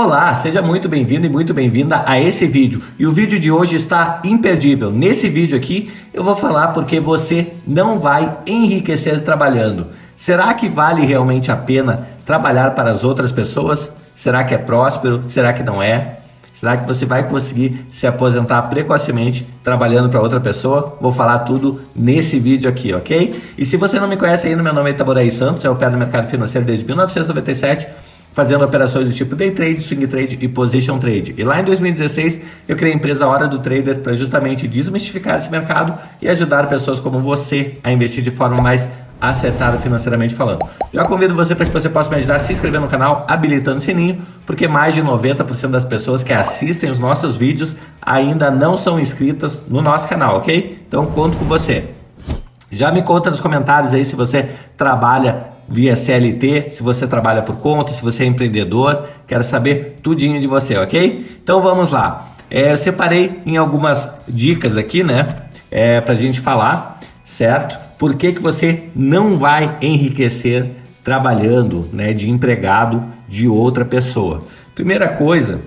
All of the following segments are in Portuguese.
Olá, seja muito bem-vindo e muito bem-vinda a esse vídeo. E o vídeo de hoje está imperdível. Nesse vídeo aqui eu vou falar porque você não vai enriquecer trabalhando. Será que vale realmente a pena trabalhar para as outras pessoas? Será que é próspero? Será que não é? Será que você vai conseguir se aposentar precocemente trabalhando para outra pessoa? Vou falar tudo nesse vídeo aqui, ok? E se você não me conhece ainda, meu nome é Itaboraí Santos, eu opero no mercado financeiro desde 1997 fazendo operações do tipo day trade, swing trade e position trade. E lá em 2016 eu criei a empresa Hora do Trader para justamente desmistificar esse mercado e ajudar pessoas como você a investir de forma mais acertada financeiramente falando. Já convido você para que você possa me ajudar a se inscrever no canal, habilitando o sininho, porque mais de 90% das pessoas que assistem os nossos vídeos ainda não são inscritas no nosso canal, ok? Então conto com você. Já me conta nos comentários aí se você trabalha via CLT, se você trabalha por conta, se você é empreendedor, quero saber tudinho de você, ok? Então vamos lá. É, eu separei em algumas dicas aqui, né, é, para a gente falar, certo? Por que, que você não vai enriquecer trabalhando, né, de empregado de outra pessoa? Primeira coisa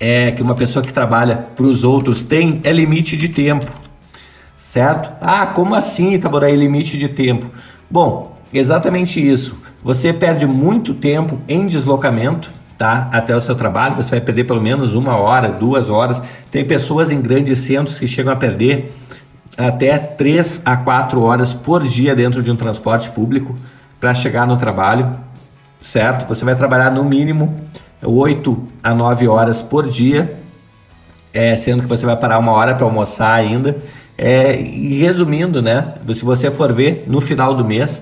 é que uma pessoa que trabalha para os outros tem é limite de tempo, certo? Ah, como assim, Itaboraí, limite de tempo? Bom, Exatamente isso. Você perde muito tempo em deslocamento, tá? Até o seu trabalho, você vai perder pelo menos uma hora, duas horas. Tem pessoas em grandes centros que chegam a perder até três a quatro horas por dia dentro de um transporte público para chegar no trabalho, certo? Você vai trabalhar no mínimo oito a nove horas por dia, é, sendo que você vai parar uma hora para almoçar ainda. É, e resumindo, né? Se você for ver no final do mês,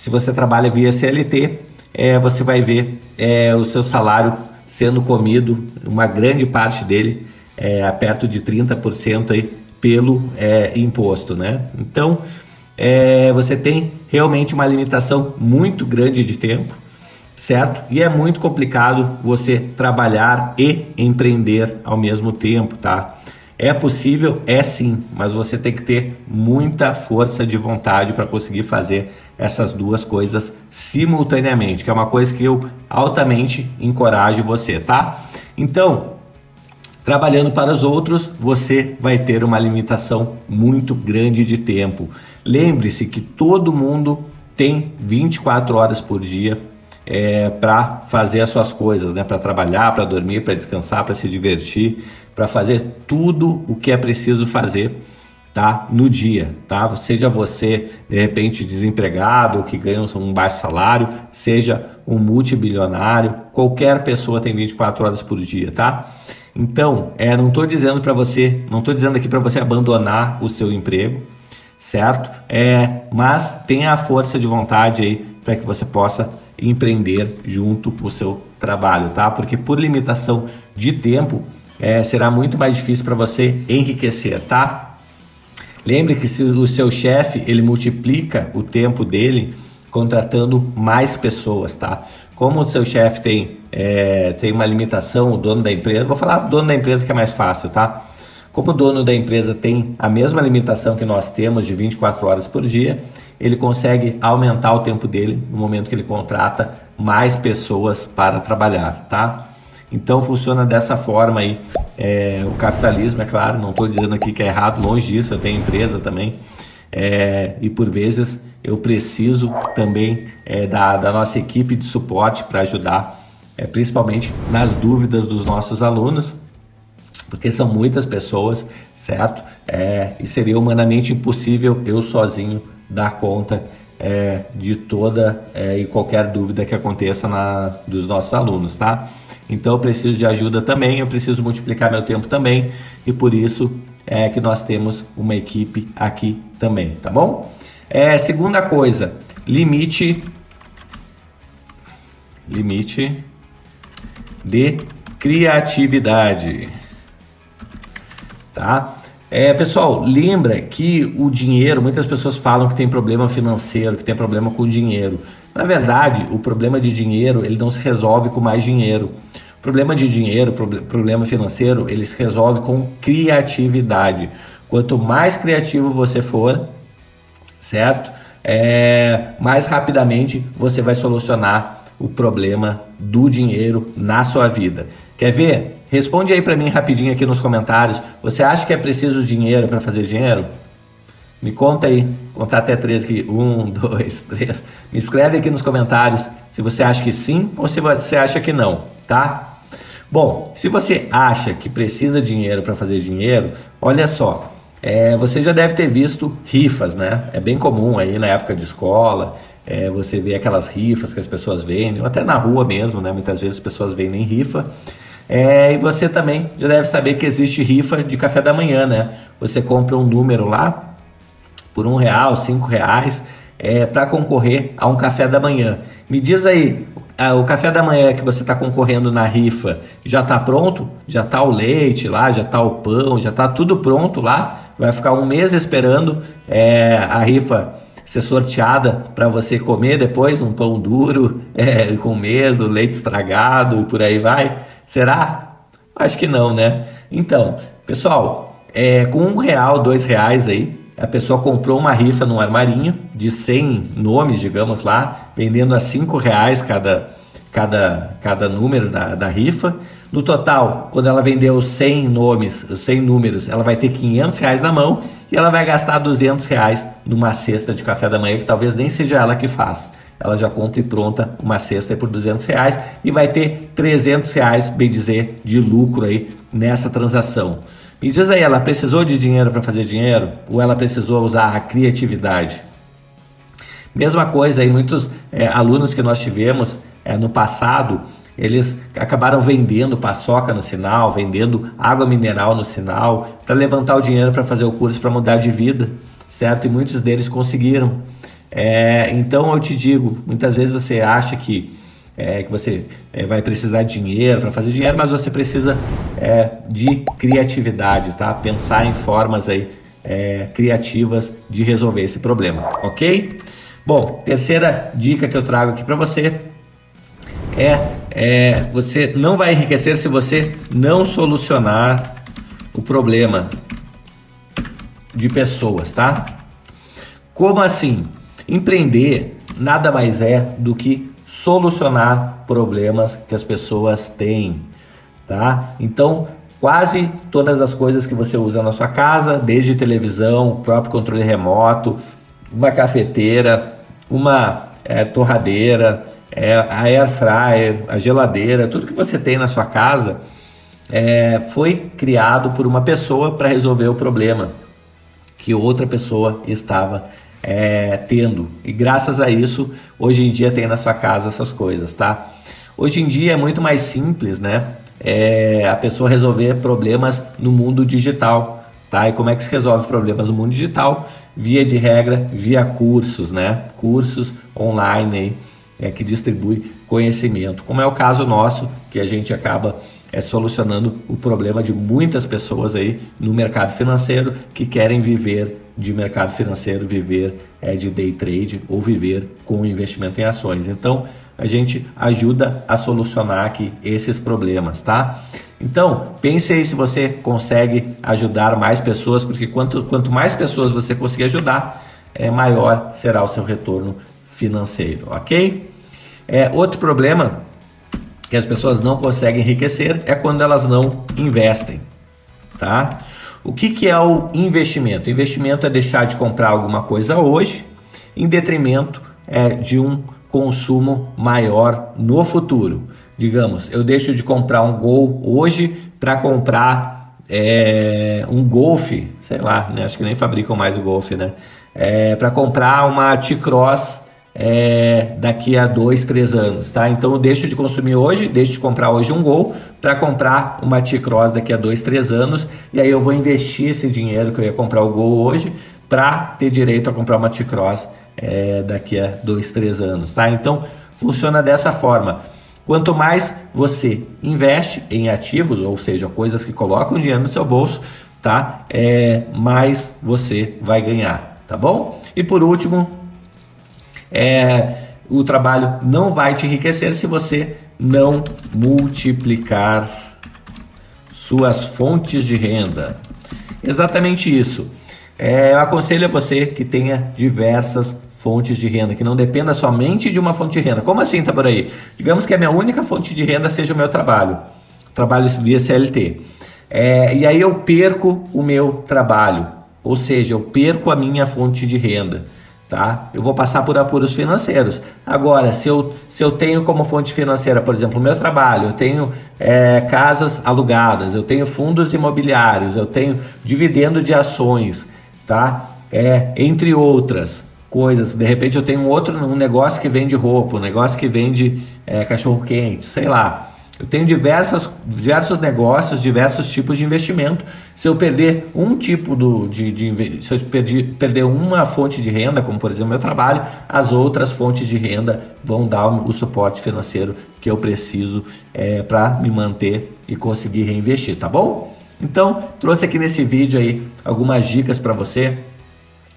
se você trabalha via CLT, é, você vai ver é, o seu salário sendo comido, uma grande parte dele, é, perto de 30% aí, pelo é, imposto. Né? Então, é, você tem realmente uma limitação muito grande de tempo, certo? E é muito complicado você trabalhar e empreender ao mesmo tempo, tá? É possível? É sim, mas você tem que ter muita força de vontade para conseguir fazer essas duas coisas simultaneamente, que é uma coisa que eu altamente encorajo você, tá? Então, trabalhando para os outros, você vai ter uma limitação muito grande de tempo. Lembre-se que todo mundo tem 24 horas por dia é, para fazer as suas coisas, né? Para trabalhar, para dormir, para descansar, para se divertir, para fazer tudo o que é preciso fazer, tá? No dia, tá? Seja você de repente desempregado, que ganha um baixo salário, seja um multibilionário, qualquer pessoa tem 24 horas por dia, tá? Então, é, não estou dizendo para você, não estou dizendo aqui para você abandonar o seu emprego, certo? É, mas tenha a força de vontade aí para que você possa empreender junto com o seu trabalho, tá? Porque por limitação de tempo é, será muito mais difícil para você enriquecer, tá? Lembre que se o seu chefe ele multiplica o tempo dele contratando mais pessoas, tá? Como o seu chefe tem, é, tem uma limitação, o dono da empresa, vou falar do dono da empresa que é mais fácil, tá? Como o dono da empresa tem a mesma limitação que nós temos de 24 horas por dia, ele consegue aumentar o tempo dele no momento que ele contrata mais pessoas para trabalhar, tá? Então funciona dessa forma aí. É, o capitalismo, é claro, não estou dizendo aqui que é errado, longe disso, eu tenho empresa também. É, e por vezes eu preciso também é, da, da nossa equipe de suporte para ajudar, é, principalmente nas dúvidas dos nossos alunos, porque são muitas pessoas, certo? É, e seria humanamente impossível eu sozinho dar conta é, de toda é, e qualquer dúvida que aconteça na, dos nossos alunos, tá? Então eu preciso de ajuda também, eu preciso multiplicar meu tempo também e por isso é que nós temos uma equipe aqui também, tá bom? É, segunda coisa, limite limite de criatividade, tá? É, pessoal, lembra que o dinheiro, muitas pessoas falam que tem problema financeiro, que tem problema com o dinheiro. Na verdade, o problema de dinheiro, ele não se resolve com mais dinheiro. O problema de dinheiro, problema financeiro, ele se resolve com criatividade. Quanto mais criativo você for, certo? É, mais rapidamente você vai solucionar o problema do dinheiro na sua vida. Quer ver? Responde aí para mim rapidinho aqui nos comentários. Você acha que é preciso dinheiro para fazer dinheiro? Me conta aí, contar até três aqui. Um, dois, três. Me escreve aqui nos comentários se você acha que sim ou se você acha que não, tá? Bom, se você acha que precisa dinheiro para fazer dinheiro, olha só. É, você já deve ter visto rifas, né? É bem comum aí na época de escola, é, você vê aquelas rifas que as pessoas vendem, ou até na rua mesmo, né? Muitas vezes as pessoas vendem rifa. É, e você também já deve saber que existe rifa de café da manhã, né? Você compra um número lá por um real, cinco reais, é, para concorrer a um café da manhã. Me diz aí, o café da manhã que você está concorrendo na rifa já está pronto? Já está o leite lá, já está o pão, já está tudo pronto lá? Vai ficar um mês esperando é, a rifa ser sorteada para você comer depois um pão duro é, com meso, leite estragado por aí vai? Será? Acho que não, né? Então, pessoal, é, com um real, dois reais aí, a pessoa comprou uma rifa num armarinho de 100 nomes, digamos lá, vendendo a 5 reais cada, cada, cada número da, da rifa. No total, quando ela vendeu 100 nomes, 100 números, ela vai ter 500 reais na mão e ela vai gastar 200 reais numa cesta de café da manhã que talvez nem seja ela que faz. Ela já compra e pronta uma cesta por 200 reais e vai ter 300 reais, bem dizer, de lucro aí nessa transação. Me diz aí, ela precisou de dinheiro para fazer dinheiro ou ela precisou usar a criatividade? Mesma coisa aí, muitos é, alunos que nós tivemos é, no passado, eles acabaram vendendo paçoca no sinal, vendendo água mineral no sinal, para levantar o dinheiro para fazer o curso para mudar de vida, certo? E muitos deles conseguiram. É, então eu te digo, muitas vezes você acha que é, que você é, vai precisar de dinheiro para fazer dinheiro, mas você precisa é, de criatividade, tá? Pensar em formas aí é, criativas de resolver esse problema, ok? Bom, terceira dica que eu trago aqui para você é, é você não vai enriquecer se você não solucionar o problema de pessoas, tá? Como assim? Empreender nada mais é do que solucionar problemas que as pessoas têm, tá? Então, quase todas as coisas que você usa na sua casa, desde televisão, próprio controle remoto, uma cafeteira, uma é, torradeira, é, a air fryer, a geladeira, tudo que você tem na sua casa é, foi criado por uma pessoa para resolver o problema que outra pessoa estava é, tendo. E graças a isso, hoje em dia tem na sua casa essas coisas, tá? Hoje em dia é muito mais simples, né? É, a pessoa resolver problemas no mundo digital, tá? E como é que se resolve problemas no mundo digital? Via de regra, via cursos, né? Cursos online aí, é, que distribui conhecimento, como é o caso nosso, que a gente acaba é, solucionando o problema de muitas pessoas aí no mercado financeiro que querem viver de mercado financeiro, viver é, de day trade ou viver com investimento em ações. Então, a gente ajuda a solucionar aqui esses problemas, tá? Então, pense aí se você consegue ajudar mais pessoas, porque quanto, quanto mais pessoas você conseguir ajudar, é, maior será o seu retorno financeiro, ok? É, outro problema que as pessoas não conseguem enriquecer é quando elas não investem, tá? O que, que é o investimento? Investimento é deixar de comprar alguma coisa hoje em detrimento é, de um consumo maior no futuro. Digamos, eu deixo de comprar um Gol hoje para comprar é, um Golf, sei lá, né? acho que nem fabricam mais o Golf, né? É, para comprar uma T-Cross é, daqui a dois, três anos, tá? Então eu deixo de consumir hoje, deixo de comprar hoje um Gol para comprar uma T-Cross daqui a dois, três anos e aí eu vou investir esse dinheiro que eu ia comprar o Gol hoje para ter direito a comprar uma T-Cross é, daqui a dois, três anos, tá? Então funciona dessa forma. Quanto mais você investe em ativos, ou seja, coisas que colocam dinheiro no seu bolso, tá? É, mais você vai ganhar, tá bom? E por último, é, o trabalho não vai te enriquecer se você não multiplicar suas fontes de renda. Exatamente isso. É, eu aconselho a você que tenha diversas fontes de renda, que não dependa somente de uma fonte de renda. Como assim, tá por aí? Digamos que a minha única fonte de renda seja o meu trabalho, trabalho via CLT. É, e aí eu perco o meu trabalho, ou seja, eu perco a minha fonte de renda. Tá? Eu vou passar por apuros financeiros. Agora, se eu, se eu tenho como fonte financeira, por exemplo, o meu trabalho, eu tenho é, casas alugadas, eu tenho fundos imobiliários, eu tenho dividendo de ações, tá? É, entre outras coisas. De repente eu tenho um outro um negócio que vende roupa, um negócio que vende é, cachorro quente, sei lá. Eu tenho diversas, diversos negócios, diversos tipos de investimento. Se eu perder um tipo do, de, de se eu perder, perder uma fonte de renda, como por exemplo meu trabalho, as outras fontes de renda vão dar o suporte financeiro que eu preciso é, para me manter e conseguir reinvestir, tá bom? Então trouxe aqui nesse vídeo aí algumas dicas para você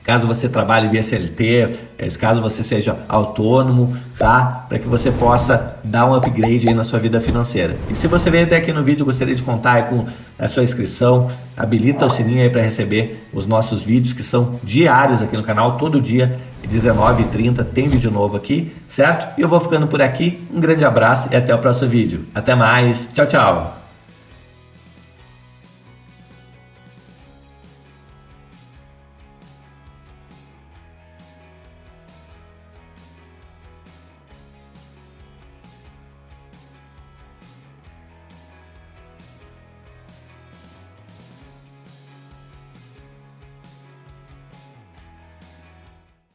caso você trabalhe via CLT, eh, caso você seja autônomo, tá? Para que você possa dar um upgrade aí na sua vida financeira. E se você veio até aqui no vídeo, gostaria de contar com a sua inscrição, habilita o sininho aí para receber os nossos vídeos que são diários aqui no canal, todo dia 19h30 tem vídeo novo aqui, certo? E eu vou ficando por aqui. Um grande abraço e até o próximo vídeo. Até mais. Tchau, tchau.